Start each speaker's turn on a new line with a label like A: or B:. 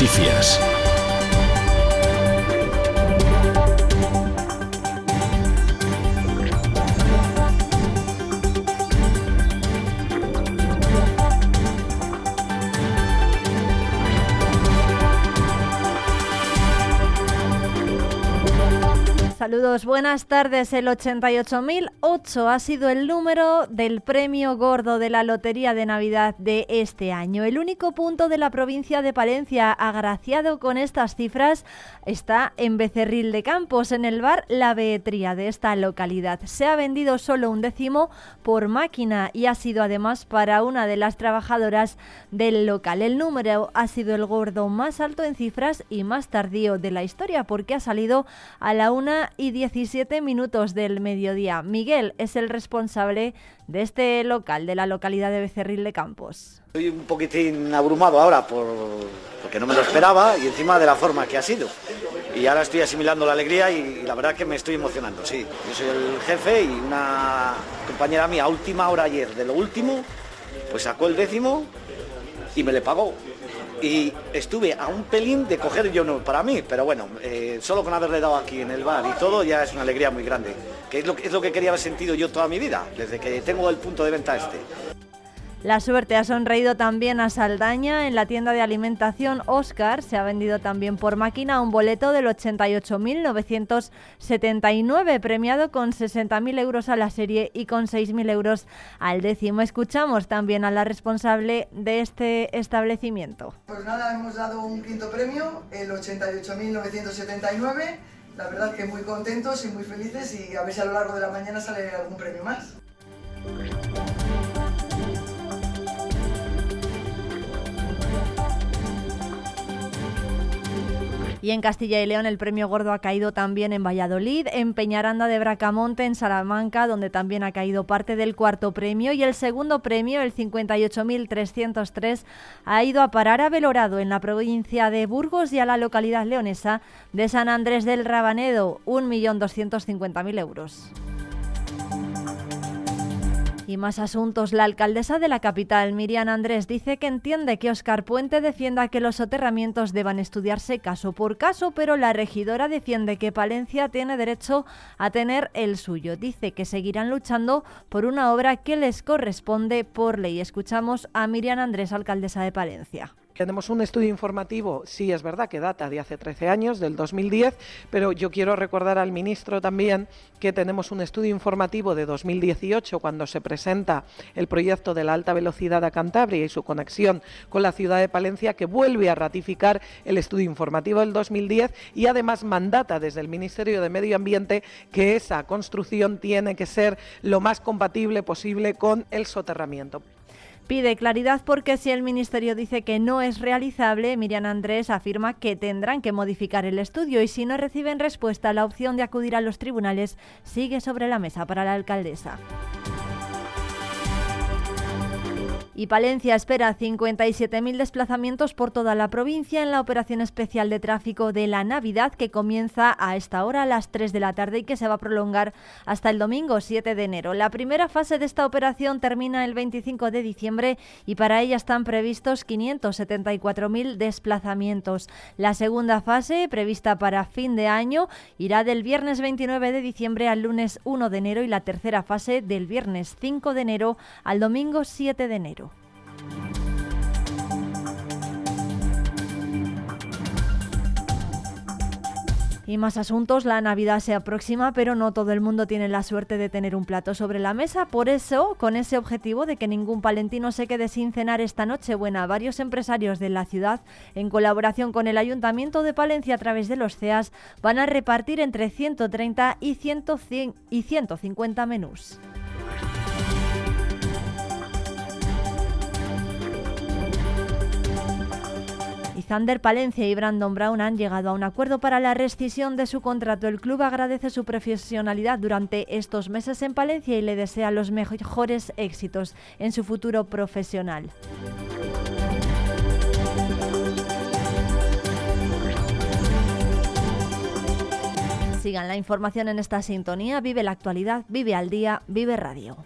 A: Noticias.
B: Saludos, buenas tardes. El 88.008 ha sido el número del premio gordo de la Lotería de Navidad de este año. El único punto de la provincia de Palencia agraciado con estas cifras está en Becerril de Campos, en el bar La Beetría de esta localidad. Se ha vendido solo un décimo por máquina y ha sido además para una de las trabajadoras del local. El número ha sido el gordo más alto en cifras y más tardío de la historia porque ha salido a la una y 17 minutos del mediodía. Miguel es el responsable de este local, de la localidad de Becerril de Campos.
C: Estoy un poquitín abrumado ahora por, porque no me lo esperaba y encima de la forma que ha sido. Y ahora estoy asimilando la alegría y, la verdad que me estoy emocionando, sí. Yo soy el jefe y una compañera mía, última hora ayer, de lo último, pues sacó el décimo y me le pagó y estuve a un pelín de coger yo no para mí, pero bueno, eh, solo con haberle dado aquí en el bar y todo ya es una alegría muy grande, que es lo, es lo que quería haber sentido yo toda mi vida, desde que tengo el punto de venta este.
B: La suerte ha sonreído también a Saldaña. En la tienda de alimentación Oscar se ha vendido también por máquina un boleto del 88.979, premiado con 60.000 euros a la serie y con 6.000 euros al décimo. Escuchamos también a la responsable de este establecimiento.
D: Pues nada, hemos dado un quinto premio, el 88.979. La verdad que muy contentos y muy felices y a ver si a lo largo de la mañana sale algún premio más.
B: Y en Castilla y León el premio gordo ha caído también en Valladolid, en Peñaranda de Bracamonte, en Salamanca, donde también ha caído parte del cuarto premio. Y el segundo premio, el 58.303, ha ido a parar a Belorado, en la provincia de Burgos y a la localidad leonesa de San Andrés del Rabanedo, 1.250.000 euros. Y más asuntos. La alcaldesa de la capital, Miriam Andrés, dice que entiende que Oscar Puente defienda que los soterramientos deban estudiarse caso por caso, pero la regidora defiende que Palencia tiene derecho a tener el suyo. Dice que seguirán luchando por una obra que les corresponde por ley. Escuchamos a Miriam Andrés, alcaldesa de Palencia.
E: Tenemos un estudio informativo, sí es verdad que data de hace 13 años, del 2010, pero yo quiero recordar al ministro también que tenemos un estudio informativo de 2018 cuando se presenta el proyecto de la alta velocidad a Cantabria y su conexión con la ciudad de Palencia que vuelve a ratificar el estudio informativo del 2010 y además mandata desde el Ministerio de Medio Ambiente que esa construcción tiene que ser lo más compatible posible con el soterramiento.
B: Pide claridad porque si el Ministerio dice que no es realizable, Miriam Andrés afirma que tendrán que modificar el estudio y si no reciben respuesta, la opción de acudir a los tribunales sigue sobre la mesa para la alcaldesa. Y Palencia espera 57.000 desplazamientos por toda la provincia en la operación especial de tráfico de la Navidad que comienza a esta hora a las 3 de la tarde y que se va a prolongar hasta el domingo 7 de enero. La primera fase de esta operación termina el 25 de diciembre y para ella están previstos 574.000 desplazamientos. La segunda fase, prevista para fin de año, irá del viernes 29 de diciembre al lunes 1 de enero y la tercera fase del viernes 5 de enero al domingo 7 de enero. Y más asuntos, la Navidad se aproxima, pero no todo el mundo tiene la suerte de tener un plato sobre la mesa. Por eso, con ese objetivo de que ningún palentino se quede sin cenar esta noche buena, varios empresarios de la ciudad, en colaboración con el Ayuntamiento de Palencia a través de los CEAS, van a repartir entre 130 y, 150 menús. Zander Palencia y Brandon Brown han llegado a un acuerdo para la rescisión de su contrato. El club agradece su profesionalidad durante estos meses en Palencia y le desea los mejores éxitos en su futuro profesional. Sigan la información en esta sintonía. Vive la actualidad, vive al día, vive radio.